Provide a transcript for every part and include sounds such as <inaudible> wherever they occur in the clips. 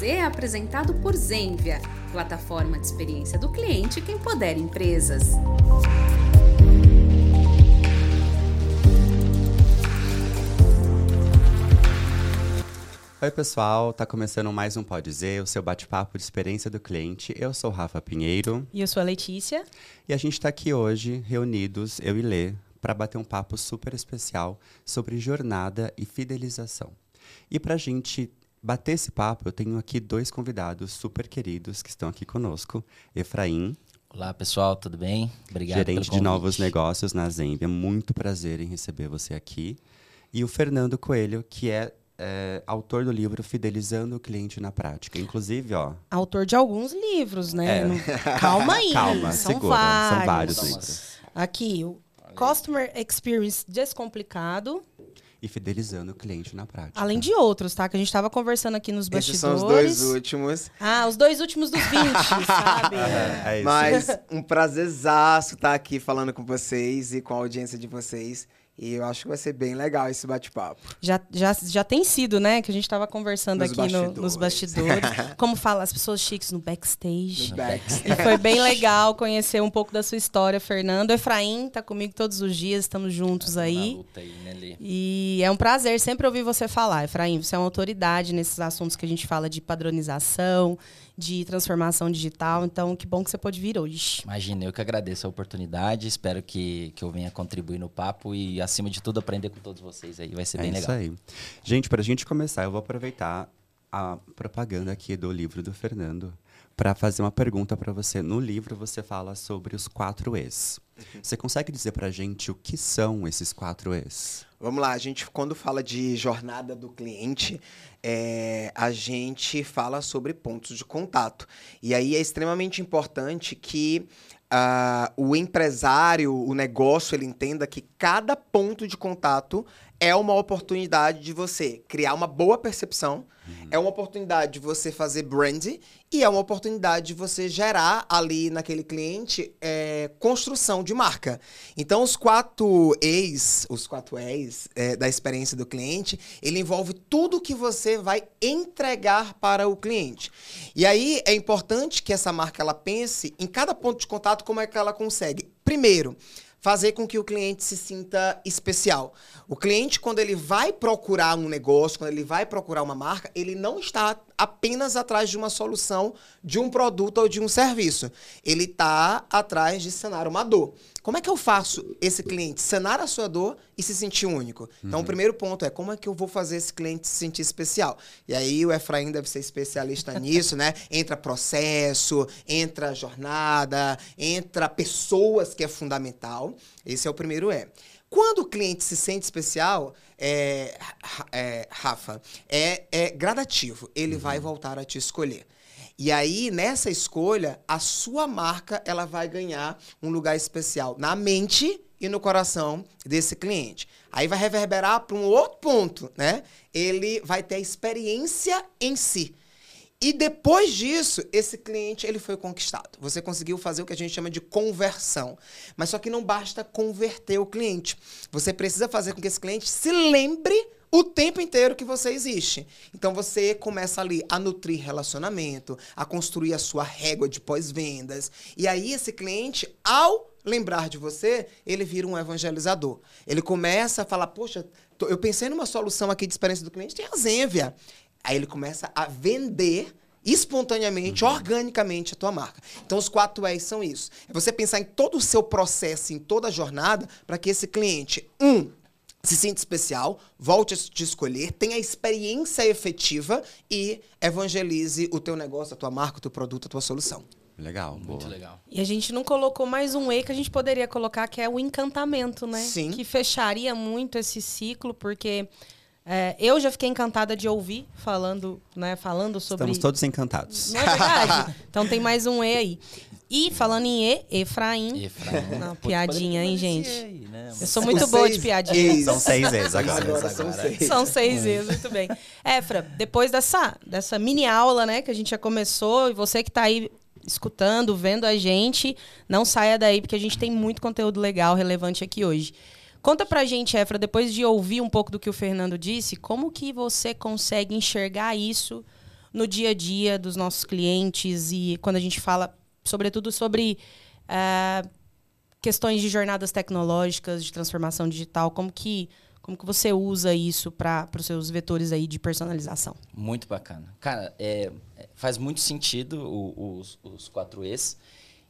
Z é apresentado por Zenvia, plataforma de experiência do cliente que empodera empresas. Oi, pessoal, tá começando mais um Pode Dizer, o seu bate-papo de experiência do cliente. Eu sou Rafa Pinheiro. E eu sou a Letícia. E a gente está aqui hoje, reunidos, eu e Lê, para bater um papo super especial sobre jornada e fidelização. E para a gente bater esse papo, eu tenho aqui dois convidados super queridos que estão aqui conosco. Efraim. Olá, pessoal, tudo bem? Obrigado Gerente de novos negócios na Zembia. Muito prazer em receber você aqui. E o Fernando Coelho, que é é, autor do livro Fidelizando o Cliente na Prática. Inclusive, ó. Autor de alguns livros, né? É. Calma aí. <laughs> Calma, são segura. Vários. São vários livros. Aqui, o Customer Experience Descomplicado. E fidelizando o cliente na prática. Além de outros, tá? Que a gente estava conversando aqui nos bastidores. Esses são os dois últimos. Ah, os dois últimos dos 20, <laughs> sabe? É, é isso. Mas um prazerzaço estar aqui falando com vocês e com a audiência de vocês. E eu acho que vai ser bem legal esse bate-papo. Já, já, já tem sido, né? Que a gente estava conversando Nos aqui no- bastidores. nos bastidores. <laughs> como fala as pessoas chiques no backstage. No backstage. E foi bem legal conhecer um pouco da sua história, Fernando. Efraim tá comigo todos os dias, estamos juntos Na aí. luta aí, né? E é um prazer sempre ouvir você falar, Efraim. Você é uma autoridade nesses assuntos que a gente fala de padronização, de transformação digital. Então, que bom que você pôde vir hoje. Imagina, eu que agradeço a oportunidade, espero que, que eu venha contribuir no papo e, acima de tudo, aprender com todos vocês aí. Vai ser É bem isso legal. aí. Gente, para a gente começar, eu vou aproveitar a propaganda aqui do livro do Fernando para fazer uma pergunta para você. No livro você fala sobre os quatro E's. Você consegue dizer para a gente o que são esses quatro E's? Vamos lá, a gente quando fala de jornada do cliente, é, a gente fala sobre pontos de contato. E aí é extremamente importante que ah, o empresário, o negócio, ele entenda que cada ponto de contato é uma oportunidade de você criar uma boa percepção, é uma oportunidade de você fazer brand e é uma oportunidade de você gerar ali naquele cliente é, construção de marca. Então, os quatro E's, os quatro E's é, da experiência do cliente, ele envolve tudo que você vai entregar para o cliente. E aí é importante que essa marca ela pense em cada ponto de contato como é que ela consegue. Primeiro, fazer com que o cliente se sinta especial. O cliente, quando ele vai procurar um negócio, quando ele vai procurar uma marca, ele não está apenas atrás de uma solução, de um produto ou de um serviço. Ele está atrás de sanar uma dor. Como é que eu faço esse cliente sanar a sua dor e se sentir único? Então, o primeiro ponto é como é que eu vou fazer esse cliente se sentir especial? E aí o Efraim deve ser especialista <laughs> nisso, né? Entra processo, entra jornada, entra pessoas, que é fundamental. Esse é o primeiro é. Quando o cliente se sente especial, é, é, Rafa, é, é gradativo. Ele vai voltar a te escolher. E aí, nessa escolha, a sua marca ela vai ganhar um lugar especial na mente e no coração desse cliente. Aí vai reverberar para um outro ponto, né? Ele vai ter a experiência em si. E depois disso, esse cliente ele foi conquistado. Você conseguiu fazer o que a gente chama de conversão. Mas só que não basta converter o cliente. Você precisa fazer com que esse cliente se lembre o tempo inteiro que você existe. Então você começa ali a nutrir relacionamento, a construir a sua régua de pós-vendas. E aí esse cliente, ao lembrar de você, ele vira um evangelizador. Ele começa a falar: Poxa, tô- eu pensei numa solução aqui de experiência do cliente, tem a Zenvia. Aí ele começa a vender espontaneamente, organicamente a tua marca. Então os quatro E's são isso. É você pensar em todo o seu processo, em toda a jornada, para que esse cliente, um, se sinta especial, volte a te escolher, tenha experiência efetiva e evangelize o teu negócio, a tua marca, o teu produto, a tua solução. Legal, Muito boa. legal. E a gente não colocou mais um E que a gente poderia colocar, que é o encantamento, né? Sim. Que fecharia muito esse ciclo, porque é, eu já fiquei encantada de ouvir falando, né, falando sobre. Estamos todos encantados. Não é verdade? <laughs> então tem mais um E aí. E falando em E, Efraim. Efraim. Não, piadinha, hein, gente? aí, né? Eu sou muito boa de piadinha. São seis E's agora. Agora são seis. São seis vezes, muito bem. Efra, depois dessa, dessa mini aula, né, que a gente já começou, e você que tá aí escutando, vendo a gente, não saia daí, porque a gente tem muito conteúdo legal, relevante aqui hoje. Conta pra gente, Efra, depois de ouvir um pouco do que o Fernando disse, como que você consegue enxergar isso no dia a dia dos nossos clientes e quando a gente fala, sobretudo, sobre eh, questões de jornadas tecnológicas, de transformação digital, como que, como que você usa isso para os seus vetores aí de personalização? Muito bacana. Cara, é, é, faz muito sentido o, os, os quatro Es.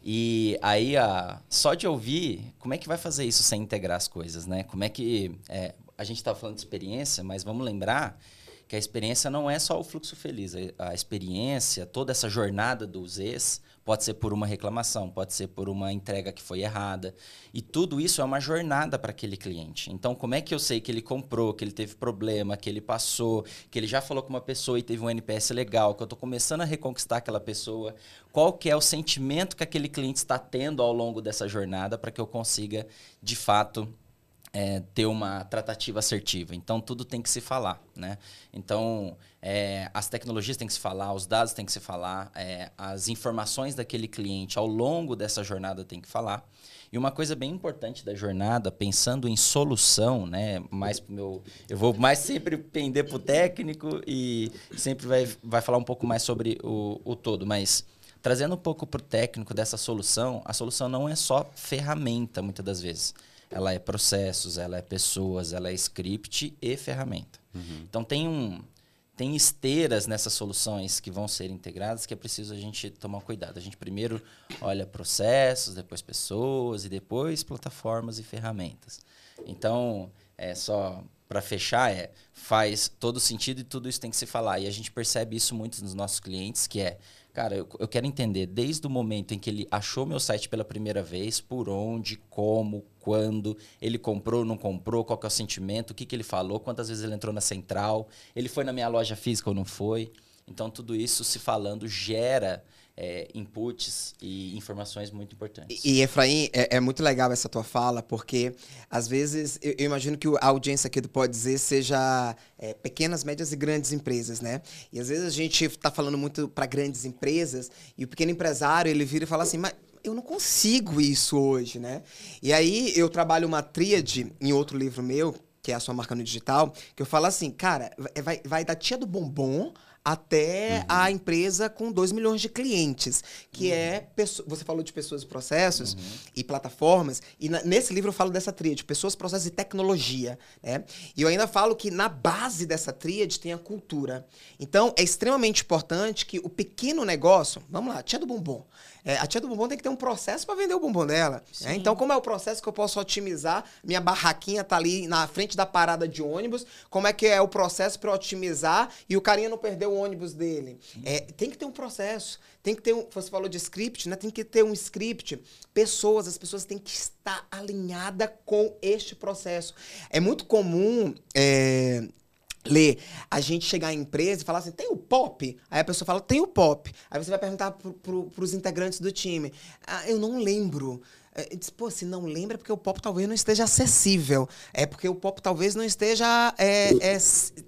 E aí, a, só de ouvir, como é que vai fazer isso sem integrar as coisas, né? Como é que... É, a gente estava falando de experiência, mas vamos lembrar que a experiência não é só o fluxo feliz. A experiência, toda essa jornada dos ex, pode ser por uma reclamação, pode ser por uma entrega que foi errada. E tudo isso é uma jornada para aquele cliente. Então, como é que eu sei que ele comprou, que ele teve problema, que ele passou, que ele já falou com uma pessoa e teve um NPS legal, que eu estou começando a reconquistar aquela pessoa? Qual que é o sentimento que aquele cliente está tendo ao longo dessa jornada para que eu consiga, de fato, é, ter uma tratativa assertiva. Então, tudo tem que se falar. Né? Então, é, as tecnologias têm que se falar, os dados têm que se falar, é, as informações daquele cliente ao longo dessa jornada têm que falar. E uma coisa bem importante da jornada, pensando em solução, né? Mais meu, eu vou mais sempre pender para o técnico e sempre vai, vai falar um pouco mais sobre o, o todo, mas trazendo um pouco para o técnico dessa solução, a solução não é só ferramenta, muitas das vezes ela é processos, ela é pessoas, ela é script e ferramenta. Uhum. Então tem um tem esteiras nessas soluções que vão ser integradas que é preciso a gente tomar cuidado. A gente primeiro olha processos, depois pessoas e depois plataformas e ferramentas. Então, é só para fechar, é faz todo sentido e tudo isso tem que se falar. E a gente percebe isso muito nos nossos clientes, que é Cara, eu, eu, quero entender desde o momento em que ele achou meu site pela primeira vez, por onde, como, quando, ele comprou, não comprou, qual que é o sentimento, o que, que ele falou, quantas vezes ele entrou na central, ele foi na minha loja física ou não foi. Então, tudo isso se falando gera é, inputs e informações muito importantes. E, Efraim, é, é, muito legal essa tua fala, porque às vezes eu, eu imagino que a audiência aqui do Pode Dizer seja é, pequenas, médias e grandes empresas, né? E às vezes a gente está falando muito para grandes empresas e o pequeno empresário ele vira e fala assim, mas eu não consigo isso hoje, né? E aí eu trabalho uma tríade em outro livro meu, que é a sua marca no digital, que eu falo assim, cara, vai, vai da tia do bombom até uhum. a empresa com 2 milhões de clientes, que é uhum. é você falou de pessoas e processos uhum. e plataformas, e na, nesse livro eu falo dessa tríade, pessoas, processos e tecnologia, né? E eu ainda falo que na base dessa tríade tem a cultura. Então, é extremamente importante que o pequeno negócio, vamos lá, tia do bombom, é, a tia do bombom tem que ter um processo para vender o bombom dela. Né? Então, como é o processo que eu posso otimizar? Minha barraquinha tá ali na frente da parada de ônibus. Como é que é o processo para otimizar e o carinha não perder o ônibus dele? É, tem que ter um processo. Tem que ter um. Você falou de script, né? Tem que ter um script. Pessoas, as pessoas têm que estar alinhadas com este processo. É muito comum. É, ler, a gente chegar em empresa e falar assim, tem o pop? Aí a pessoa fala, tem o pop. Aí você vai perguntar para pro, os integrantes do time. Ah, eu não lembro. É, diz, pô, se não lembra é porque o pop talvez não esteja acessível. É porque o pop talvez não esteja é, é,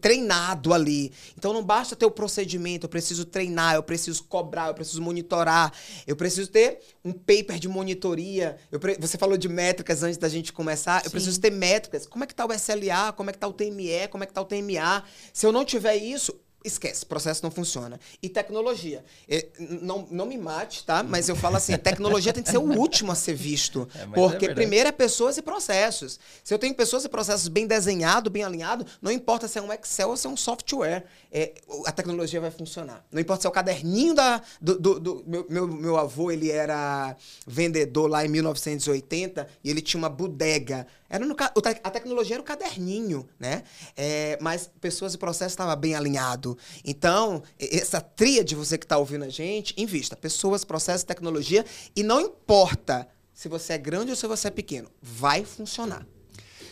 treinado ali. Então não basta ter o procedimento, eu preciso treinar, eu preciso cobrar, eu preciso monitorar, eu preciso ter um paper de monitoria. Pre... Você falou de métricas antes da gente começar. Sim. Eu preciso ter métricas. Como é que tá o SLA? Como é que tá o TME? Como é que tá o TMA? Se eu não tiver isso, esquece, processo não funciona. E tecnologia. não, não me mate, tá? Mas eu falo assim, tecnologia tem que ser o último a ser visto. É, porque é primeiro é pessoas e processos. Se eu tenho pessoas e processos bem desenhados, bem alinhados, não importa se é um Excel ou se é um software, é, a tecnologia vai funcionar. Não importa se é o caderninho da, do, do, do meu, meu, meu avô, ele era vendedor lá em 1980 e ele tinha uma bodega. Era no, a tecnologia era o caderninho, né? É, mas pessoas e processos estavam bem alinhado. Então, essa tríade, você que está ouvindo a gente, invista. Pessoas, processos, tecnologia. E não importa se você é grande ou se você é pequeno. Vai funcionar.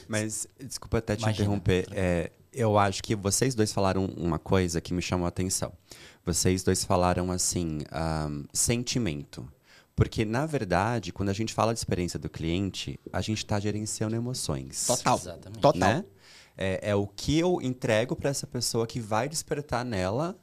Mas, desculpa até te Imagina. interromper. É, eu acho que vocês dois falaram uma coisa que me chamou a atenção. Vocês dois falaram assim, um, sentimento. Porque, na verdade, quando a gente fala de experiência do cliente, a gente está gerenciando emoções. Total. Exatamente. Total. Né? É, é o que eu entrego para essa pessoa que vai despertar nela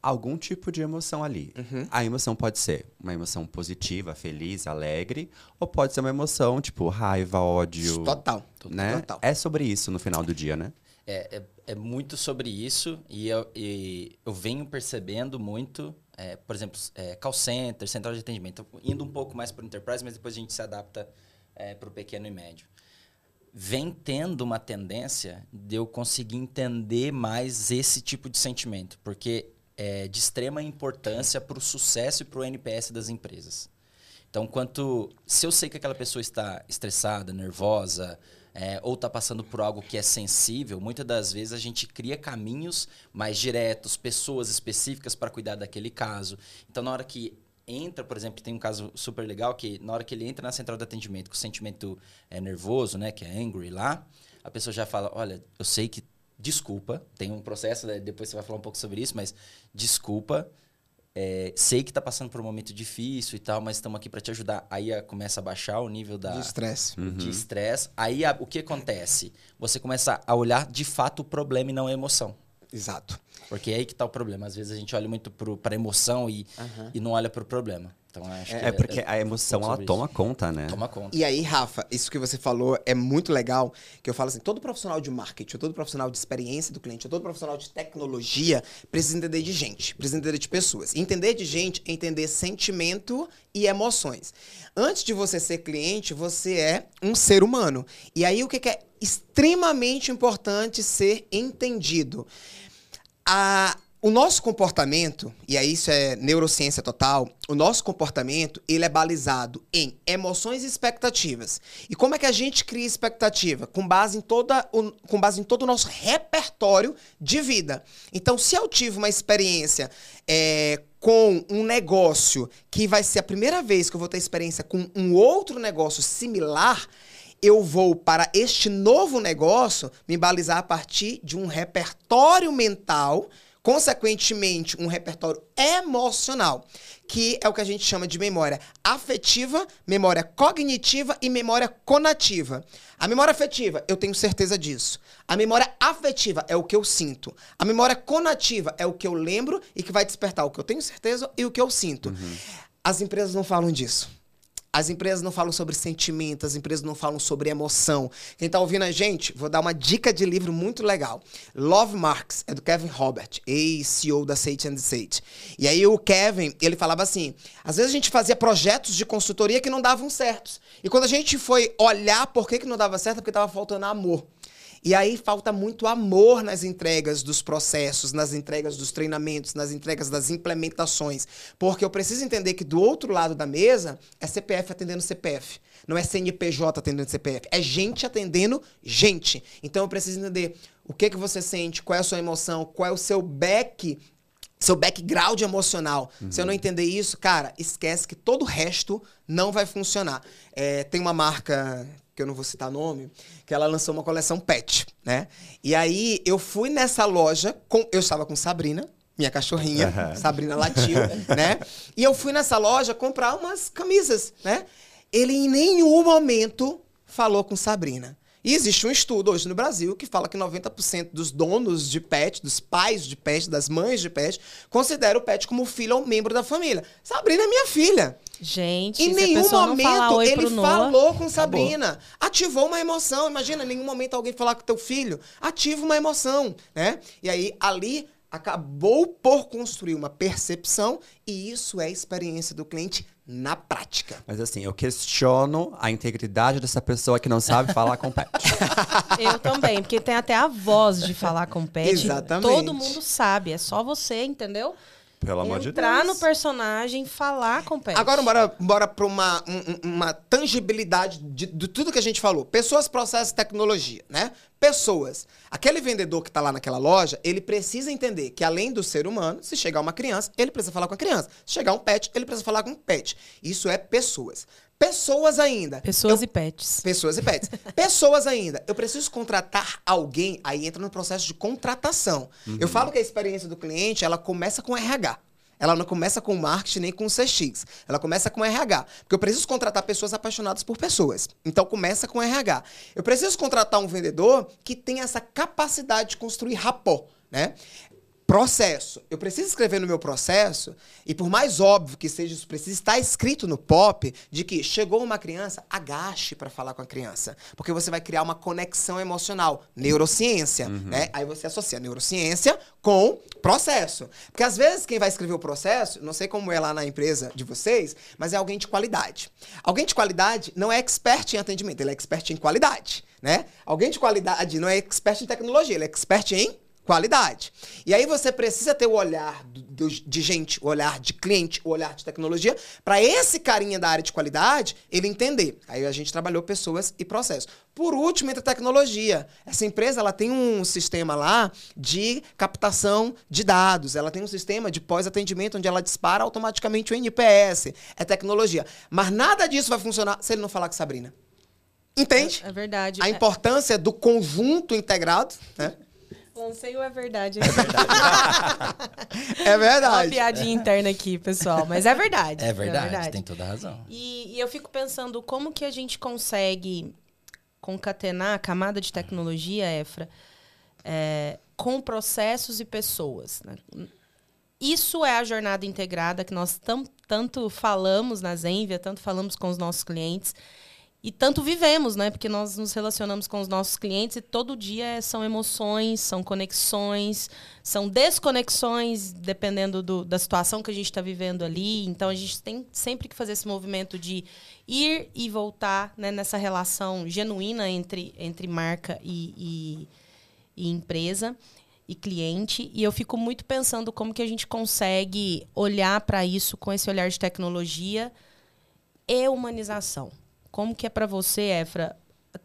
algum tipo de emoção ali. Uhum. A emoção pode ser uma emoção positiva, feliz, alegre, ou pode ser uma emoção tipo raiva, ódio. Total. Né? Total. É sobre isso no final do dia, né? É, é, é muito sobre isso e eu, e eu venho percebendo muito, é, por exemplo, é, call center, central de atendimento, indo um pouco mais para o enterprise, mas depois a gente se adapta é, para o pequeno e médio. Vem tendo uma tendência de eu conseguir entender mais esse tipo de sentimento, porque é de extrema importância para o sucesso e para o NPS das empresas. Então, quanto se eu sei que aquela pessoa está estressada, nervosa, é, ou está passando por algo que é sensível, muitas das vezes a gente cria caminhos mais diretos, pessoas específicas para cuidar daquele caso. Então, na hora que entra, por exemplo, tem um caso super legal que na hora que ele entra na central de atendimento com o sentimento é, nervoso, né, que é angry lá, a pessoa já fala, olha, eu sei que desculpa, tem um processo, né, depois você vai falar um pouco sobre isso, mas desculpa, é, sei que está passando por um momento difícil e tal, mas estamos aqui para te ajudar. Aí a, começa a baixar o nível da, De estresse. de estresse. Aí a- o que acontece? Você começa a olhar de fato o problema e não a emoção. Exato. Porque é aí que está o problema. Às vezes a gente olha muito para a emoção e, e não olha para o problema. Então acho que É porque a emoção, ela toma isso. conta, né? Toma conta. E aí, Rafa, isso que você falou é muito legal, que eu falo assim, todo profissional de marketing, ou todo profissional de experiência do cliente, ou todo profissional de tecnologia, precisa entender de gente, precisa entender de pessoas. Entender de gente é entender sentimento e emoções. Antes de você ser cliente, você é um ser humano. E aí, o que que é extremamente importante ser entendido? a, o nosso comportamento, e aí isso é neurociência total, o nosso comportamento, ele é balizado em emoções e expectativas. E como é que a gente cria expectativa? Com base em, toda o, com base em todo o nosso repertório de vida. Então, se eu tive uma experiência é, com um negócio que vai ser a primeira vez que eu vou ter experiência com um outro negócio similar, eu vou para este novo negócio me balizar a partir de um repertório mental, consequentemente, um repertório emocional, que é o que a gente chama de memória afetiva, memória cognitiva e memória conativa. A memória afetiva, eu tenho certeza disso. A memória afetiva é o que eu sinto. A memória conativa é o que eu lembro e que vai despertar o que eu tenho certeza e o que eu sinto. As empresas não falam disso. As empresas não falam sobre sentimento, as empresas não falam sobre emoção. Quem tá ouvindo a gente, vou dar uma dica de livro muito legal. Love Marks, é do Kevin Robert, ex-CEO da Sage and Sage. E aí o Kevin, ele falava assim, às vezes a gente fazia projetos de consultoria que não davam certos. E quando a gente foi olhar por que, que não dava certo, é porque tava faltando amor. E aí falta muito amor nas entregas dos processos, nas entregas dos treinamentos, nas entregas das implementações. Porque eu preciso entender que do outro lado da mesa é CPF atendendo CPF. Não é CNPJ atendendo CPF. É gente atendendo gente. Então eu preciso entender o que, que você sente, qual é a sua emoção, qual é o seu back seu background emocional. Se eu não entender isso, cara, esquece que todo o resto não vai funcionar. É, tem uma marca que eu não vou citar nome, que ela lançou uma coleção pet, né? E aí eu fui nessa loja com eu estava com Sabrina, minha cachorrinha, Aham. Sabrina latiu, <laughs> né? E eu fui nessa loja comprar umas camisas, né? Ele em nenhum momento falou com Sabrina. E existe um estudo hoje no Brasil que fala que 90% dos donos de pet, dos pais de pet, das mães de pet, consideram o pet como filho ou membro da família. Sabrina é minha filha. Gente, Em nenhum momento ele Noah, falou com Sabrina. Ativou uma emoção. Imagina, em nenhum momento alguém falar com teu filho. Ativa uma emoção, né? E aí, ali, acabou por construir uma percepção e isso é a experiência do cliente na prática. Mas assim, eu questiono a integridade dessa pessoa que não sabe falar com pet. <laughs> Eu também, porque tem até a voz de falar com pet. Exatamente. Todo mundo sabe, é só você, entendeu? Pelo amor de Deus. Entrar no personagem, falar com pet. Agora, bora, bora para uma, um- um- uma tangibilidade de, de tudo que a gente falou. Pessoas, processos, tecnologia, né? Pessoas. Aquele vendedor que está lá naquela loja, ele precisa entender que além do ser humano, se chegar uma criança, ele precisa falar com a criança. Se chegar um pet, ele precisa falar com um pet. Isso é pessoas. Pessoas ainda. Pessoas Eu- e pets. Pessoas e pets. <laughs> Pessoas ainda. Eu preciso contratar alguém, aí entra no processo de contratação. Eu falo que a experiência do cliente, ela começa com RH. Ela não começa com marketing nem com CX. Ela começa com RH. Porque eu preciso contratar pessoas apaixonadas por pessoas. Então começa com RH. Eu preciso contratar um vendedor que tenha essa capacidade de construir rapport, né? Processo. Eu preciso escrever no meu processo, e por mais óbvio que seja, isso precisa estar escrito no POP de que chegou uma criança, agache para falar com a criança. Porque você vai criar uma conexão emocional. Neurociência, né? Aí você associa neurociência com processo. Porque às vezes quem vai escrever o processo, não sei como é lá na empresa de vocês, mas é alguém de qualidade. Alguém de qualidade não é expert em atendimento, ele é expert em qualidade, né? Alguém de qualidade não é expert em tecnologia, ele é expert em qualidade. E aí você precisa ter o olhar do- de gente, o olhar de cliente, o olhar de tecnologia, para esse carinha da área de qualidade ele entender. Aí a gente trabalhou pessoas e processos. Por último, entra tecnologia. Essa empresa ela tem um sistema lá de captação de dados. Ela tem um sistema de pós-atendimento onde ela dispara automaticamente o NPS. É tecnologia. Mas nada disso vai funcionar se ele não falar com Sabrina. Entende? É verdade. A É- importância do conjunto integrado, né? Lancei o é verdade. <laughs> É Uma verdade. piadinha interna aqui, pessoal. Mas é verdade. É verdade, tem toda a razão. E, e eu fico pensando como que a gente consegue concatenar a camada de tecnologia, Efra, é, com processos e pessoas. né? Isso é a jornada integrada que nós tam- tanto falamos na Zenvia, tanto falamos com os nossos clientes e tanto vivemos, né? Porque nós nos relacionamos com os nossos clientes e todo dia são emoções, são conexões, são desconexões, dependendo do- da situação que a gente está vivendo ali. Então a gente tem sempre que fazer esse movimento de ir e voltar né, nessa relação genuína entre, entre marca e, e- e empresa e cliente. E eu fico muito pensando como que a gente consegue olhar para isso com esse olhar de tecnologia e humanização. Como que é para você, Efra,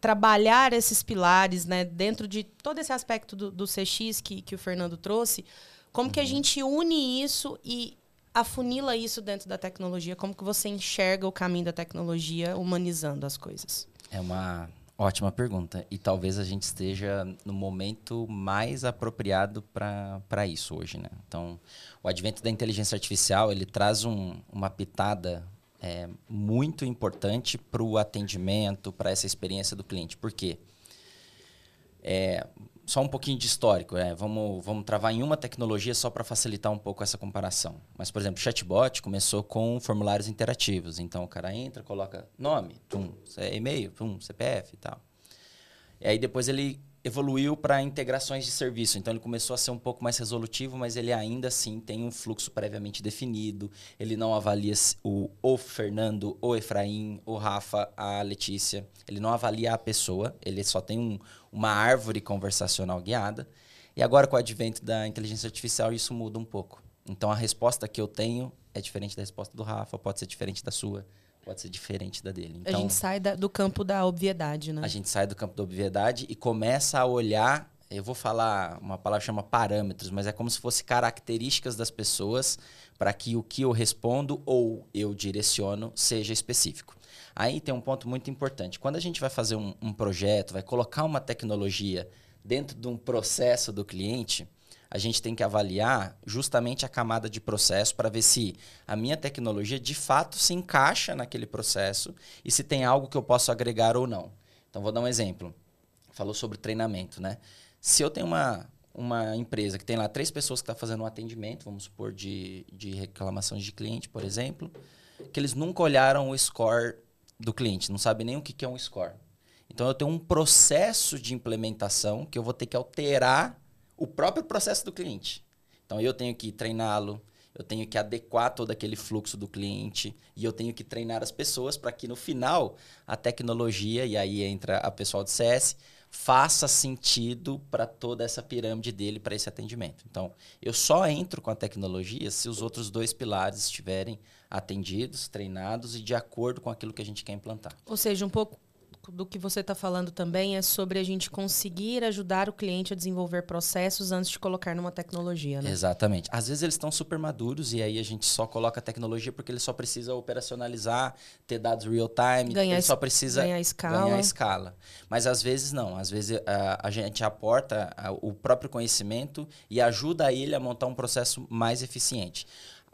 trabalhar esses pilares, né, dentro de todo esse aspecto do, do CX que, que o Fernando trouxe? Como que a gente une isso e afunila isso dentro da tecnologia? Como que você enxerga o caminho da tecnologia humanizando as coisas? É uma ótima pergunta. E talvez a gente esteja no momento mais apropriado para isso hoje, né? Então, o advento da inteligência artificial, ele traz um- uma pitada é, muito importante para o atendimento, para essa experiência do cliente. Por quê? É, só um pouquinho de histórico, é, vamos, vamos travar em uma tecnologia só para facilitar um pouco essa comparação. Mas, por exemplo, o chatbot começou com formulários interativos. Então, o cara entra, coloca nome, tum, e-mail, tum, CPF e tal. E aí depois ele evoluiu para integrações de serviço. Então ele começou a ser um pouco mais resolutivo, mas ele ainda assim tem um fluxo previamente definido. Ele não avalia o, o Fernando, o Efraim, o Rafa, a Letícia. Ele não avalia a pessoa, ele só tem um- uma árvore conversacional guiada. E agora com o advento da inteligência artificial isso muda um pouco. Então a resposta que eu tenho é diferente da resposta do Rafa, pode ser diferente da sua, pode ser diferente da dele. a Então, gente sai da- do campo da obviedade, né? a gente sai do campo da obviedade e começa a olhar. Eu vou falar uma palavra chama parâmetros, mas é como se fosse características das pessoas para que o que eu respondo ou eu direciono seja específico. Aí tem um ponto muito importante. Quando a gente vai fazer um, um projeto, vai colocar uma tecnologia dentro de um processo do cliente, a gente tem que avaliar justamente a camada de processo para ver se a minha tecnologia de fato se encaixa naquele processo e se tem algo que eu posso agregar ou não. Então, vou dar um exemplo. Falou sobre treinamento, né? Se eu tenho uma, uma empresa que tem lá três pessoas que estão fazendo um atendimento, vamos supor, de, de reclamações de cliente, por exemplo, que eles nunca olharam o score do cliente, não sabem nem o que que é um score. Então, eu tenho um processo de implementação que eu vou ter que alterar o próprio processo do cliente. Então, eu tenho que treiná-lo, eu tenho que adequar todo aquele fluxo do cliente e eu tenho que treinar as pessoas para que no final a tecnologia, e aí entra a pessoal do CS, faça sentido para toda essa pirâmide dele, para esse atendimento. Então, eu só entro com a tecnologia se os outros dois pilares estiverem atendidos, treinados e de acordo com aquilo que a gente quer implantar. Ou seja, um pouco do que você está falando também é sobre a gente conseguir ajudar o cliente a desenvolver processos antes de colocar numa tecnologia, né? Exatamente. Às vezes eles estão super maduros e aí a gente só coloca a tecnologia porque ele só precisa operacionalizar, ter dados real time, Ganhar ele só precisa ganhar escala. ganhar escala. Mas às vezes não. Às vezes a, a gente aporta a- o próprio conhecimento e ajuda ele a montar um processo mais eficiente.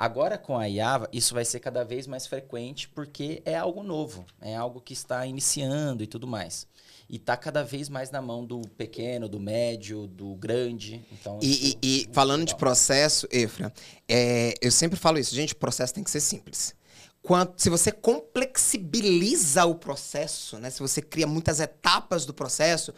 Agora com a IAVA, isso vai ser cada vez mais frequente porque é algo novo, é algo que está iniciando e tudo mais. e tá cada vez mais na mão do pequeno, do médio, do grande. Então, E, e- e falando de processo, Efra, é, eu sempre falo isso, gente, o processo tem que ser simples. Quanto, se você complexibiliza o processo, né? Se você cria muitas etapas do processo,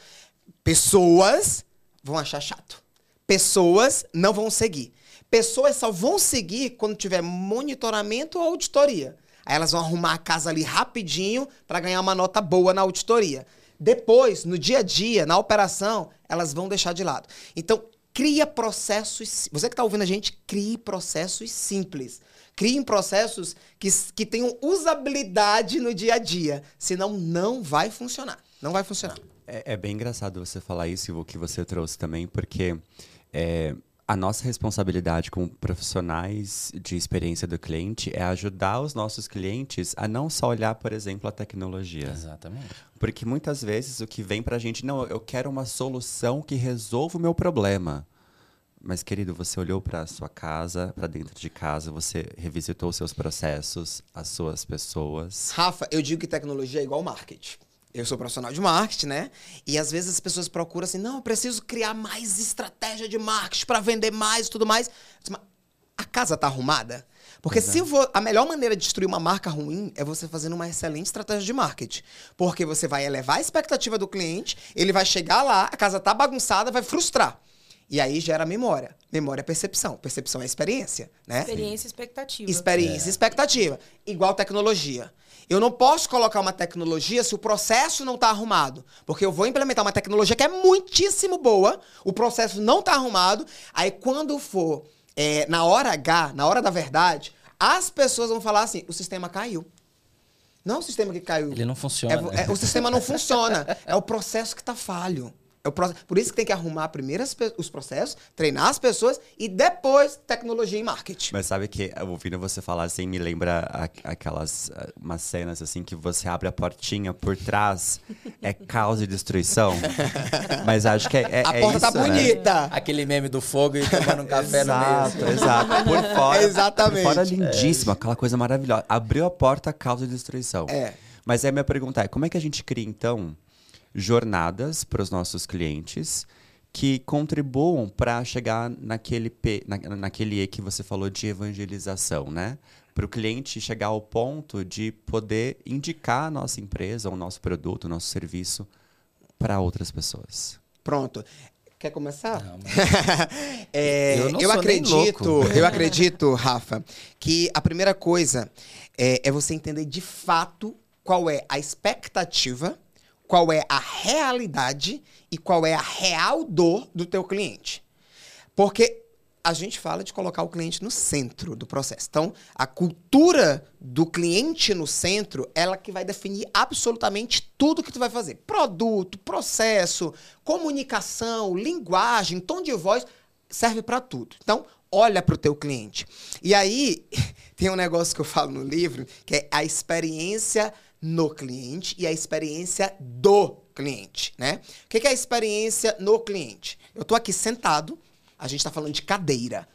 pessoas vão achar chato. Pessoas não vão seguir. Pessoas só vão seguir quando tiver monitoramento ou auditoria. Aí elas vão arrumar a casa ali rapidinho para ganhar uma nota boa na auditoria. Depois, no dia a dia, na operação, elas vão deixar de lado. Então, cria processos. Você que está ouvindo a gente, crie processos simples. Criem processos que, que tenham usabilidade no dia a dia. Senão, não vai funcionar. Não vai funcionar. É, é bem engraçado você falar isso e o que você trouxe também, porque é, a nossa responsabilidade como profissionais de experiência do cliente é ajudar os nossos clientes a não só olhar, por exemplo, a tecnologia. Exatamente. Porque muitas vezes o que vem pra gente, não, eu quero uma solução que resolva o meu problema. Mas, querido, você olhou pra sua casa, pra dentro de casa, você revisitou os seus processos, as suas pessoas. Rafa, eu digo que tecnologia é igual marketing. Eu sou profissional de marketing, né? E às vezes as pessoas procuram assim, não, eu preciso criar mais estratégia de marketing para vender mais e tudo mais. Eu disse, "Mas A casa tá arrumada? Porque se vo- a melhor maneira de destruir uma marca ruim é você fazendo uma excelente estratégia de marketing. Porque você vai elevar a expectativa do cliente, ele vai chegar lá, a casa tá bagunçada, vai frustrar. E aí gera memória. Memória é percepção. Percepção é experiência, né? Experiência e expectativa. Experiência e expectativa. Igual tecnologia. Eu não posso colocar uma tecnologia se o processo não está arrumado. Porque eu vou implementar uma tecnologia que é muitíssimo boa, o processo não está arrumado. Aí quando for é, na hora H, na hora da verdade, as pessoas vão falar assim: o sistema caiu. Não é o sistema que caiu. Ele não funciona. É é- o sistema não funciona. É o processo que está falho. É o proce- Por isso que tem que arrumar primeiro os processos, treinar as pessoas e depois tecnologia e marketing. Mas sabe que, ouvindo você falar assim, me lembra aquelas ah, umas cenas assim que você abre a portinha por trás, é caos e destruição. <laughs> Mas acho que é, é, a é porta tá isso, né? bonita. Aquele meme do fogo e tomando um café no Exato, meio. exato. Por fora. Exatamente. Por fora lindíssima, aquela coisa maravilhosa. Abriu a porta, caos e destruição. É. Mas aí a minha pergunta é: como é que a gente cria, então, jornadas para os nossos clientes que contribuam para chegar naquele, P, na, naquele E que você falou de evangelização, né? Para o cliente chegar ao ponto de poder indicar a nossa empresa, o nosso produto, o nosso serviço para outras pessoas. Pronto. Quer começar? Não, <laughs> É, Eu eu, acredito, louco. eu acredito, Rafa, que a primeira coisa é, é você entender de fato qual é a expectativa, qual é a realidade e qual é a real dor do teu cliente. Porque a gente fala de colocar o cliente no centro do processo. Então, a cultura do cliente no centro, ela que vai definir absolutamente tudo que tu vai fazer. Produto, processo, comunicação, linguagem, tom de voz, serve para tudo. Então, olha para o teu cliente. E aí, <laughs> tem um negócio que eu falo no livro, que é a experiência no cliente e a experiência do cliente, né? O que é a experiência no cliente? Eu tô aqui sentado, a gente tá falando de cadeira,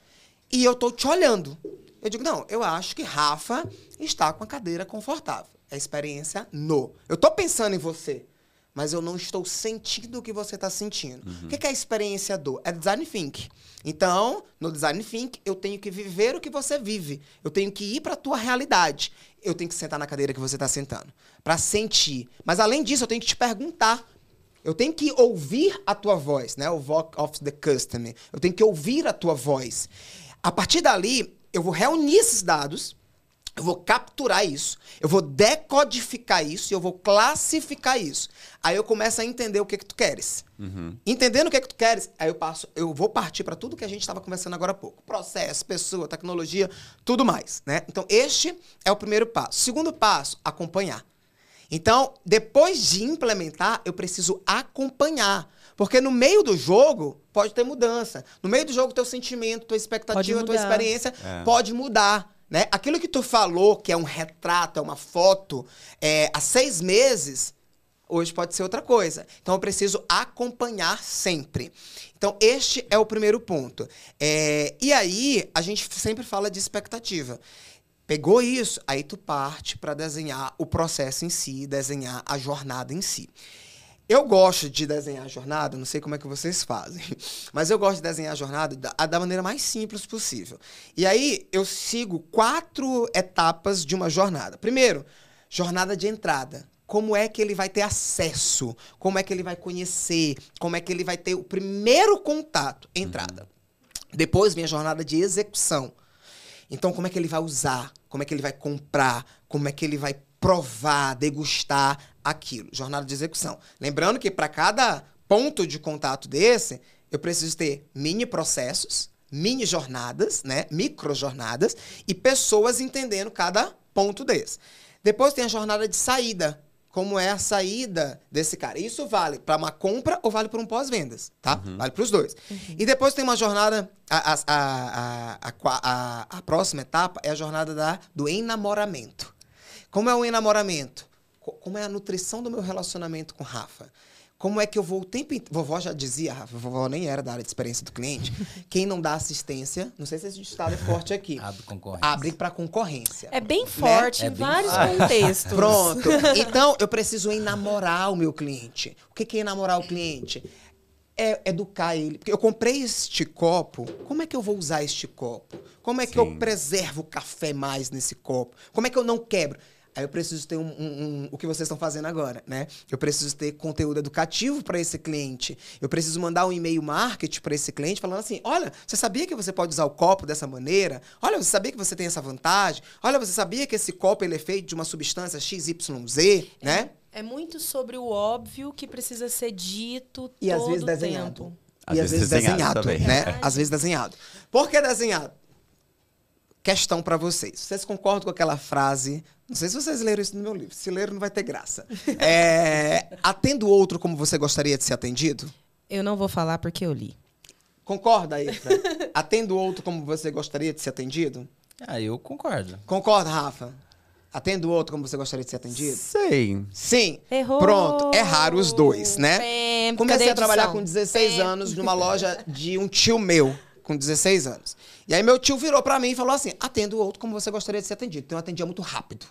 e eu tô te olhando. Eu digo, não, eu acho que Rafa está com a cadeira confortável. É a experiência no. Eu tô pensando em você, mas eu não estou sentindo o que você está sentindo. O que que é a experiência do? É design think. Então, no design think, eu tenho que viver o que você vive. Eu tenho que ir para a tua realidade. Eu tenho que sentar na cadeira que você está sentando, para sentir. Mas além disso, eu tenho que te perguntar. Eu tenho que ouvir a tua voz, né? O voice of the customer. Eu tenho que ouvir a tua voz. A partir dali, eu vou reunir esses dados, eu vou capturar isso, eu vou decodificar isso e eu vou classificar isso. Aí eu começo a entender o que que tu queres. Entendendo o que que tu queres, aí eu passo, eu vou partir para tudo que a gente estava conversando agora há pouco. Processo, pessoa, tecnologia, tudo mais, né? Então, este é o primeiro passo. Segundo passo, acompanhar. Então, depois de implementar, eu preciso acompanhar. Porque no meio do jogo pode ter mudança. No meio do jogo, teu sentimento, tua expectativa, tua experiência É. pode mudar. Né? Aquilo que tu falou, que é um retrato, é uma foto, é, há seis meses, hoje pode ser outra coisa. Então eu preciso acompanhar sempre. Então, este é o primeiro ponto. É, e aí, a gente sempre fala de expectativa. Pegou isso, aí tu parte para desenhar o processo em si, desenhar a jornada em si. Eu gosto de desenhar a jornada, não sei como é que vocês fazem, <laughs> mas eu gosto de desenhar a jornada da, da maneira mais simples possível. E aí eu sigo quatro etapas de uma jornada. Primeiro, jornada de entrada. Como é que ele vai ter acesso? Como é que ele vai conhecer? Como é que ele vai ter o primeiro contato? Entrada. Depois vem a jornada de execução. Então, como é que ele vai usar? Como é que ele vai comprar? Como é que ele vai provar, degustar aquilo? Jornada de execução. Lembrando que para cada ponto de contato desse, eu preciso ter mini processos, mini jornadas, né? Micro jornadas e pessoas entendendo cada ponto desse. Depois tem a jornada de saída. Como é a saída desse cara? Isso vale para uma compra ou vale para um pós-vendas, tá? Uhum. Vale para os dois. E depois tem uma jornada. A, a, a, a, a, a próxima etapa é a jornada da, do enamoramento. Como é o enamoramento? Co- Como é a nutrição do meu relacionamento com Rafa? Como é que eu vou o tempo inteiro. Vovó já dizia, Rafa, vovó nem era da área de experiência do cliente. <laughs> Quem não dá assistência, não sei se esse ditado é forte aqui. Abre concorrência. Abre para concorrência. É bem forte É em bem vários forte. contextos. <laughs> Pronto. Então, eu preciso enamorar o meu cliente. O que que é enamorar o cliente? É educar ele. Porque eu comprei este copo, como é que eu vou usar este copo? Como é que eu Sim. preservo o café mais nesse copo? Como é que eu não quebro? Aí eu preciso ter um, um- um- o que vocês estão fazendo agora, né? Eu preciso ter conteúdo educativo para esse cliente. Eu preciso mandar um e-mail marketing para esse cliente falando assim: olha, você sabia que você pode usar o copo dessa maneira? Olha, você sabia que você tem essa vantagem? Olha, você sabia que esse copo ele é feito de uma substância XYZ, né? É muito sobre o óbvio que precisa ser dito E às todo vezes o desenhado. tempo. Às e às vezes vezes desenhado desenhado, também. né? <laughs> Às vezes desenhado. Por que desenhado? Questão pra vocês. Vocês concordam com aquela frase? Não sei se vocês leram isso no meu livro. Se leram, não vai ter graça. <laughs> É, atendo o outro como você gostaria de ser atendido? Eu não vou falar porque eu li. Concorda aí? <laughs> Atendo o outro como você gostaria de ser atendido? Ah, eu concordo. Concorda, Rafa? Atendo o outro como você gostaria de ser atendido? Sei. Sim. Errou. Pronto, erraram os dois, né? Pem, Comecei a trabalhar com 16 Pem. anos numa loja de um tio meu, com 16 anos. E aí meu tio virou pra mim e falou assim: atenda o outro como você gostaria de ser atendido. Então eu atendia muito rápido.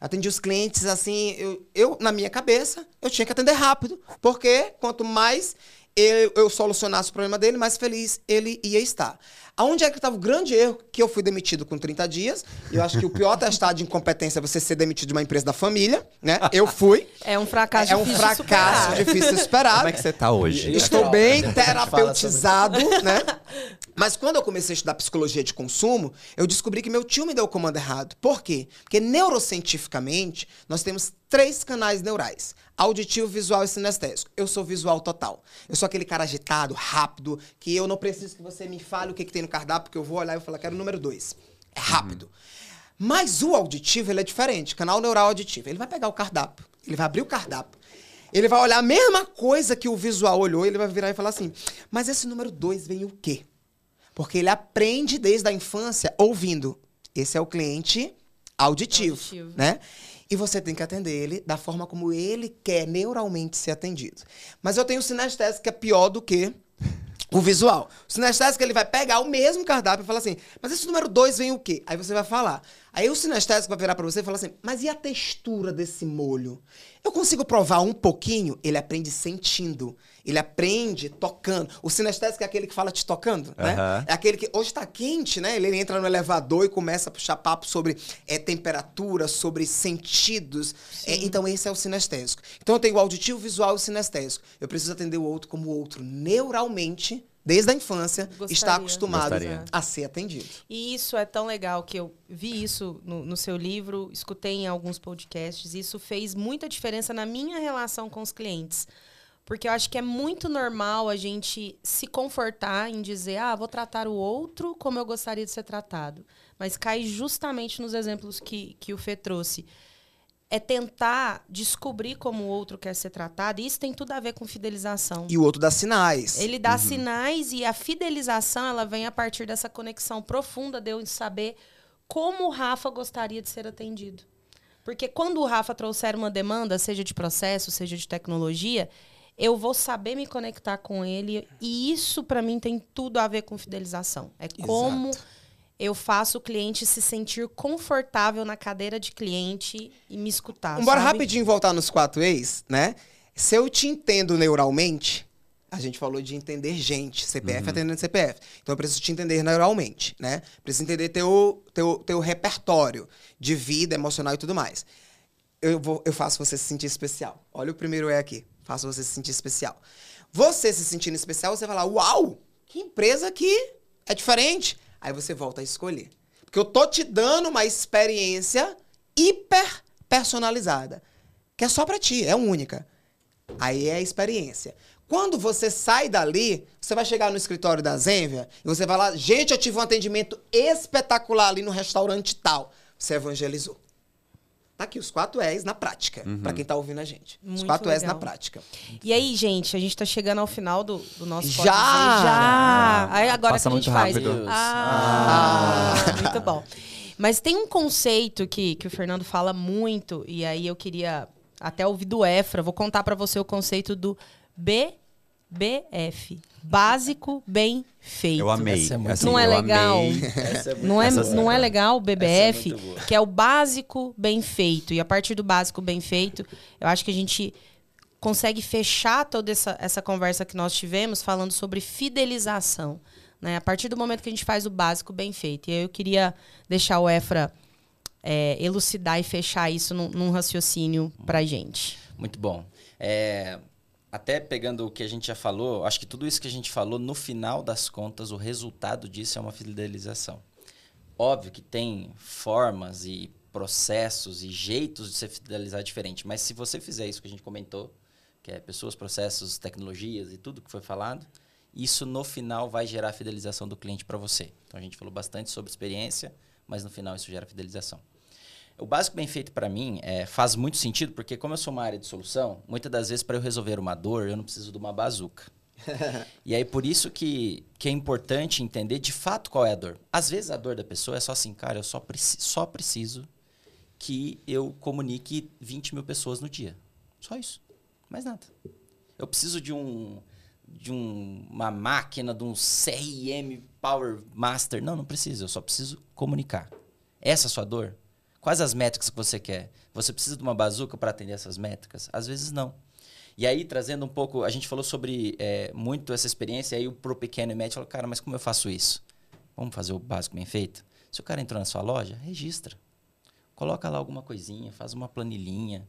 Atendi os clientes assim, eu, eu, na minha cabeça, eu tinha que atender rápido. Porque quanto mais eu, eu solucionasse o problema dele, mais feliz ele ia estar. Aonde é que estava o grande erro? Que eu fui demitido com 30 dias. E eu acho que o pior atestado de incompetência é você ser demitido de uma empresa da família, né? Eu fui. É um fracasso É um difícil de fracasso superar. difícil de esperar. Como é que você tá hoje? Estou bem terapeutizado, né? Mas quando eu comecei a estudar psicologia de consumo, eu descobri que meu tio me deu o comando errado. Por quê? Porque neurocientificamente, nós temos três canais neurais: auditivo, visual e sinestésico. Eu sou visual total. Eu sou aquele cara agitado, rápido, que eu não preciso que você me fale o que, que tem no cardápio, porque eu vou olhar e vou falar, quero o número dois. É rápido. Mas o auditivo, ele é diferente. Canal neural auditivo. Ele vai pegar o cardápio, ele vai abrir o cardápio. Ele vai olhar a mesma coisa que o visual olhou, ele vai virar e falar assim: Mas esse número dois vem o quê? Porque ele aprende desde a infância ouvindo. Esse é o cliente auditivo, Auditivo. né? E você tem que atender ele da forma como ele quer neuralmente ser atendido. Mas eu tenho o sinestésico que é pior do que o visual. O sinestésico ele vai pegar o mesmo cardápio e falar assim: "Mas esse número 2 vem o quê?" Aí você vai falar. Aí o sinestésico vai virar pra você e falar assim: "Mas e a textura desse molho? Eu consigo provar um pouquinho?" Ele aprende sentindo. Ele aprende tocando. O sinestésico é aquele que fala te tocando, né? É aquele que hoje tá quente, né? Ele entra no elevador e começa a puxar papo sobre é, temperatura, sobre sentidos. É, então, esse é o sinestésico. Então, eu tenho o auditivo, visual e o sinestésico. Eu preciso atender o outro como o outro neuralmente, desde a infância, Gostaria. está acostumado Gostaria. a ser atendido. E isso é tão legal que eu vi isso no, no seu livro, escutei em alguns podcasts. Isso fez muita diferença na minha relação com os clientes. Porque eu acho que é muito normal a gente se confortar em dizer, ah, vou tratar o outro como eu gostaria de ser tratado. Mas cai justamente nos exemplos que, que o Fê trouxe. É tentar descobrir como o outro quer ser tratado. E isso tem tudo a ver com fidelização. E o outro dá sinais. Ele dá sinais e a fidelização ela vem a partir dessa conexão profunda de eu saber como o Rafa gostaria de ser atendido. Porque quando o Rafa trouxer uma demanda, seja de processo, seja de tecnologia, eu vou saber me conectar com ele e isso para mim tem tudo a ver com fidelização. É como eu faço o cliente se sentir confortável na cadeira de cliente e me escutar. Bora sabe? rapidinho voltar nos quatro ex, né? Se eu te entendo neuralmente, a gente falou de entender gente, CPF atendendo CPF. Então eu preciso te entender neuralmente, né? Preciso entender teu, teu, teu repertório de vida, emocional e tudo mais. Eu, vou, eu faço você se sentir especial. Olha o primeiro é aqui. Faço você se sentir especial. Você se sentindo especial, você vai lá, uau, que empresa que é diferente. Aí você volta a escolher. Porque eu tô te dando uma experiência hiper personalizada. Que é só pra ti, é única. Aí é a experiência. Quando você sai dali, você vai chegar no escritório da Zenvia e você vai lá, gente, eu tive um atendimento espetacular ali no restaurante tal. Você evangelizou. Tá aqui os quatro E's na prática, pra quem tá ouvindo a gente. os Muito quatro E's legal. na prática. E aí, gente, a gente tá chegando ao final do, do nosso Já? podcast. Já! Aí agora Passa que a gente faz. rápido. Ah, muito bom. Mas tem um conceito que, que o Fernando fala muito, e aí eu queria até ouvir do Efra. Vou contar pra você o conceito do BBF. Básico Bem Feito. Eu amei. Essa é muito Assim, Não é legal? é muito Não é, essa não é boa. legal o BBF, é que é o básico bem feito. E a partir do básico bem feito, eu acho que a gente consegue fechar toda essa, essa conversa que nós tivemos falando sobre fidelização. Né? A partir do momento que a gente faz o básico bem feito. E aí eu queria deixar o Efra é, elucidar e fechar isso num, num raciocínio pra gente. Muito bom. É, até pegando o que a gente já falou, acho que tudo isso que a gente falou, no final das contas, o resultado disso é uma fidelização. Óbvio que tem formas e processos e jeitos de se fidelizar diferente, mas se você fizer isso que a gente comentou, que é pessoas, processos, tecnologias e tudo que foi falado, isso no final vai gerar a fidelização do cliente para você. Então a gente falou bastante sobre experiência, mas no final isso gera fidelização. O básico bem feito para mim é, faz muito sentido, porque como eu sou uma área de solução, muitas das vezes para eu resolver uma dor, eu não preciso de uma bazuca. <laughs> e aí por isso que, que é importante entender de fato qual é a dor. Às vezes a dor da pessoa é só assim, cara, eu só, preci só preciso que eu comunique 20 mil pessoas no dia. Só isso. Mais nada. Eu preciso de um de um- uma máquina, de um CRM Power Master. Não, não preciso. Eu só preciso comunicar. Essa é a sua dor? Quais as métricas que você quer? Você precisa de uma bazuca para atender essas métricas? Às vezes não. E aí, trazendo um pouco, a gente falou sobre é, muito essa experiência, aí pro pequeno e médio falou, cara, mas como eu faço isso? Vamos fazer o básico bem feito? Se o cara entrou na sua loja, registra. Coloca lá alguma coisinha, faz uma planilhinha,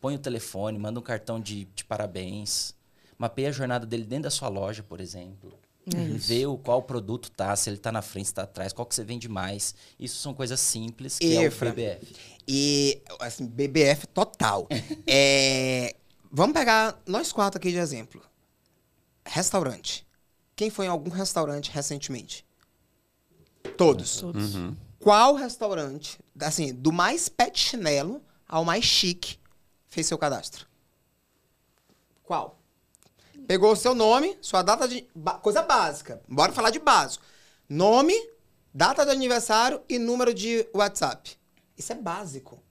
põe o telefone, manda um cartão de, de parabéns, mapeia a jornada dele dentro da sua loja, por exemplo. Vê o qual produto tá, se ele tá na frente, se tá atrás, qual que você vende mais. Isso são coisas simples, que é o Efra. BBF. E, assim, BBF total. <laughs> É, vamos pegar nós quatro aqui de exemplo. Restaurante. Quem foi em algum restaurante recentemente? Todos. Todos. Qual restaurante, assim, do mais pet chinelo ao mais chique, fez seu cadastro? Qual? Pegou o seu nome, sua data de. coisa básica. Bora falar de básico. Nome, data de aniversário e número de WhatsApp. Isso é básico.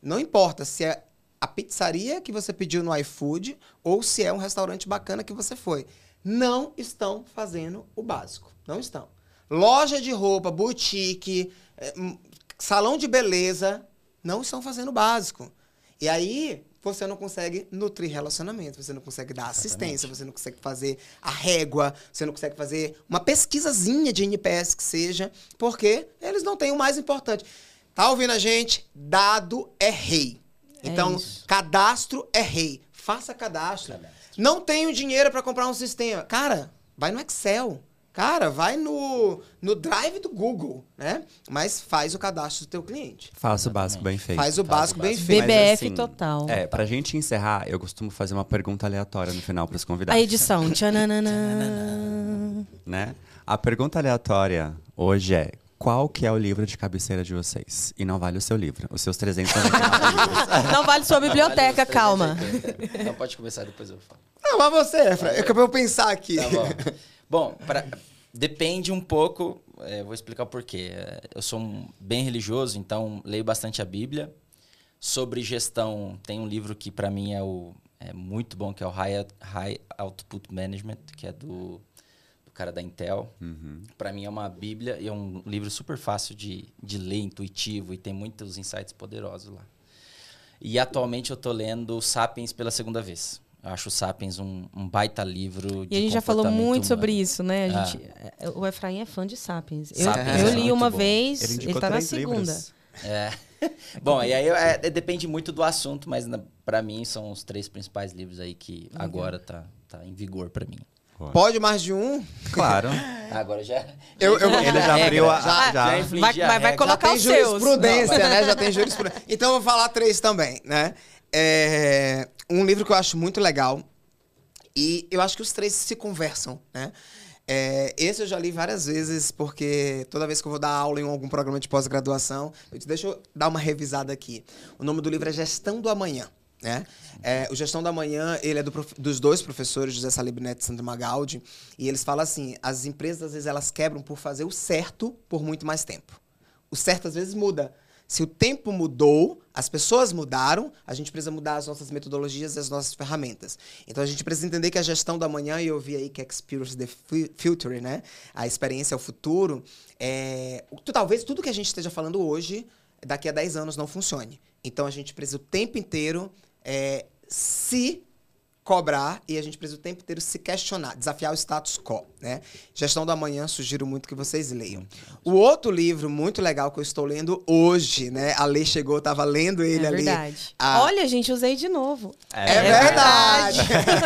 Não importa se é a pizzaria que você pediu no iFood ou se é um restaurante bacana que você foi. Não estão fazendo o básico. Não estão. Loja de roupa, boutique, eh, salão de beleza, não estão fazendo o básico. E aí você não consegue nutrir relacionamento, você não consegue dar assistência, você não consegue fazer a régua, você não consegue fazer uma pesquisazinha de NPS que seja, porque eles não têm o mais importante. Tá ouvindo a gente? Dado é rei. É Então, isso. cadastro é rei. Faça cadastro. Não tenho dinheiro para comprar um sistema. Cara, vai no Excel. Cara, vai no, no Drive do Google, né? Mas faz o cadastro do teu cliente. Faça o básico bem feito. Faz o Faz o básico bem básico. feito. BBF assim, total. É, pra gente encerrar, eu costumo fazer uma pergunta aleatória no final pros A convidados. edição. <laughs> Tchananana. né? A pergunta aleatória hoje é: qual que é o livro de cabeceira de vocês? E não vale o seu livro, os seus 399 <laughs> livros. Não vale sua biblioteca, Vale calma. 380. Não, pode começar, depois eu falo. Não, mas você, Efra. É eu vou pensar aqui. Tá bom. <laughs> bom, pra- depende um pouco, é, vou explicar o porquê. É, Eu sou um, bem religioso, então leio bastante a Bíblia. Sobre gestão, tem um livro que para mim é, o, é muito bom, que é o High, High Output Management, que é do, do cara da Intel. Para mim é uma Bíblia e é um livro super fácil de, de ler, intuitivo, e tem muitos insights poderosos lá. E atualmente eu tô lendo Sapiens pela segunda vez. Eu acho o Sapiens um, um baita livro de E a gente já falou muito sobre humano. isso, né? A Ah. gente, é, o Efraim é fã de Sapiens. Eu, Sapiens eu é li muito uma bom. vez, Ele ele, tá na segunda. livros. É. <laughs> Bom, e aí é, é, depende muito do assunto, mas na, pra mim são os três principais livros aí que agora tá, tá em vigor pra mim. Pode mais de um? Claro. <laughs> Agora já. Eu- eu- Ele <laughs> já abriu a. Já- já. já. Vai, vai, vai colocar tem os seus. jurisprudência, né? Já tem jurisprudência. Então eu vou falar três também, né? É, um livro que eu acho muito legal e eu acho que os três se conversam, né? É, esse eu já li várias vezes, porque toda vez que eu vou dar aula em algum programa de pós-graduação, eu deixa eu dar uma revisada aqui. O nome do livro é Gestão do Amanhã. Né? É, o Gestão do Amanhã, ele é do prof- dos dois professores, José Salib Neto e Sandro Magaldi, e eles falam assim, as empresas, às vezes, elas quebram por fazer o certo por muito mais tempo. O certo, às vezes, muda. Se o tempo mudou, as pessoas mudaram, a gente precisa mudar as nossas metodologias e as nossas ferramentas. Então a gente precisa entender que a gestão da manhã, e eu vi aí que é Experience the fu- Future, né? A experiência é o futuro. É... Talvez tudo que a gente esteja falando hoje, daqui a 10 anos, não funcione. Então a gente precisa o tempo inteiro é, se cobrar e a gente precisa o tempo inteiro se questionar, desafiar o status quo, né? Gestão do Amanhã, sugiro muito que vocês leiam. O outro livro muito legal que eu estou lendo hoje, né? A Lei chegou, eu tava lendo ele É ali. verdade. Ah, Olha, gente, usei de novo. é, verdade.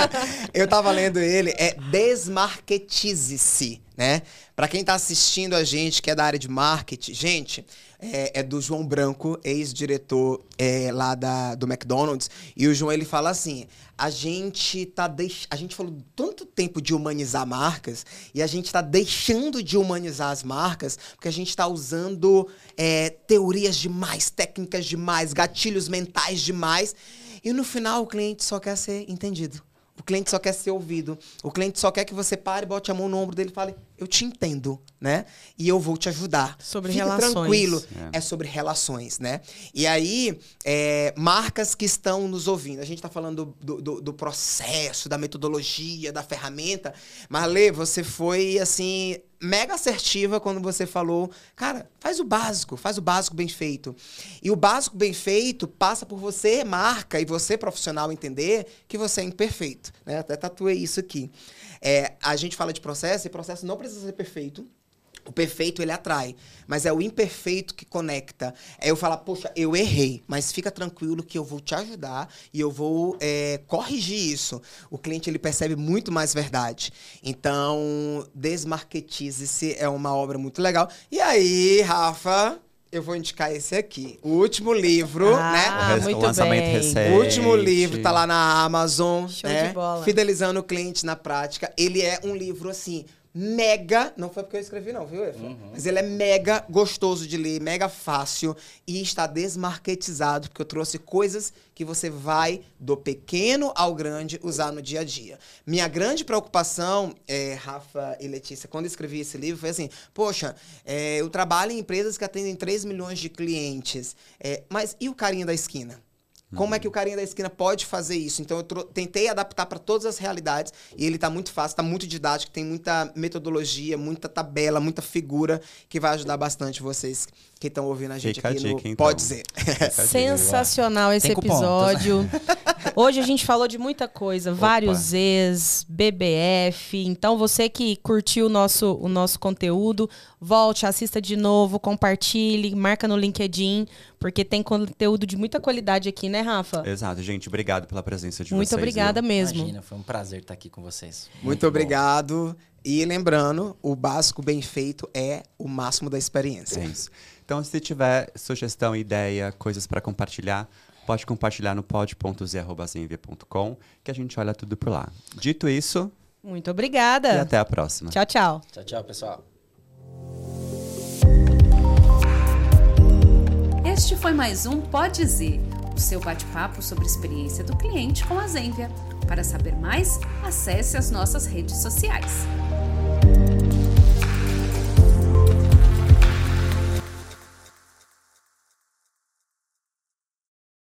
<laughs> eu tava lendo ele, é Desmarketize-se, né? Pra quem tá assistindo a gente, que é da área de marketing, gente, é, é do João Branco, ex-diretor é, lá da, do McDonald's, e o João ele fala assim: a gente tá deix... a gente falou tanto tempo de humanizar marcas e a gente tá deixando de humanizar as marcas porque a gente tá usando é, teorias demais, técnicas demais, gatilhos mentais demais. E no final o cliente só quer ser entendido. O cliente só quer ser ouvido. O cliente só quer que você pare, bote a mão no ombro dele e fale: Eu te entendo, né? E eu vou te ajudar. Sobre Fique relações. tranquilo. É. É. sobre relações, né? E aí, é, marcas que estão nos ouvindo. A gente está falando do, do, do processo, da metodologia, da ferramenta. Mas, Lê, você foi, assim, mega assertiva quando você falou, cara, faz o básico, faz o básico bem feito. E o básico bem feito passa por você, marca, e você, profissional, entender que você é imperfeito. Né? Até tatuei isso aqui. É, a gente fala de processo, e processo não precisa ser perfeito. O perfeito ele atrai, mas é o imperfeito que conecta. É eu falar, poxa, eu errei, mas fica tranquilo que eu vou te ajudar e eu vou é, corrigir isso. O cliente ele percebe muito mais verdade. Então, Desmarketize-se é uma obra muito legal. E aí, Rafa, eu vou indicar esse aqui. O último livro, Ah, né? Muito o lançamento bem. recente. O último livro tá lá na Amazon, Show né? de bola. Fidelizando o cliente na prática. Ele é um livro assim mega, não foi porque eu escrevi não, viu, Efra? Mas ele é mega gostoso de ler, mega fácil e está desmarketizado, porque eu trouxe coisas que você vai do pequeno ao grande usar no dia a dia. Minha grande preocupação, é, Rafa e Letícia, quando eu escrevi esse livro, foi assim, poxa, é, eu trabalho em empresas que atendem 3 milhões de clientes, é, mas e o carinha da esquina? Como é que o carinha da esquina pode fazer isso? Então eu tentei adaptar para todas as realidades e ele tá muito fácil, tá muito didático, tem muita metodologia, muita tabela, muita figura que vai ajudar bastante vocês que estão ouvindo a gente Fica a aqui no dica, então. Pode Dizer. A. Sensacional esse cupom, episódio. <laughs> Hoje a gente falou de muita coisa, vários Zs, BBF. Então você que curtiu o nosso, o nosso conteúdo, volte, assista de novo, compartilhe, marca no LinkedIn, porque tem conteúdo de muita qualidade aqui, né, Rafa? Exato, gente. Obrigado pela presença de Muito vocês. obrigada viu? mesmo. Imagina, foi um prazer estar aqui com vocês. Muito bom. obrigado. E lembrando, o básico bem feito é o máximo da experiência. É isso. Então, se tiver sugestão, ideia, coisas para compartilhar, pode compartilhar no pod.z.zenvia.com, que a gente olha tudo por lá. Dito isso, Muito e obrigada. até a próxima. Tchau, tchau. Tchau, tchau, pessoal. Este foi mais um Pode Dizer, o seu bate-papo sobre experiência do cliente com a Zenvia. Para saber mais, acesse as nossas redes sociais.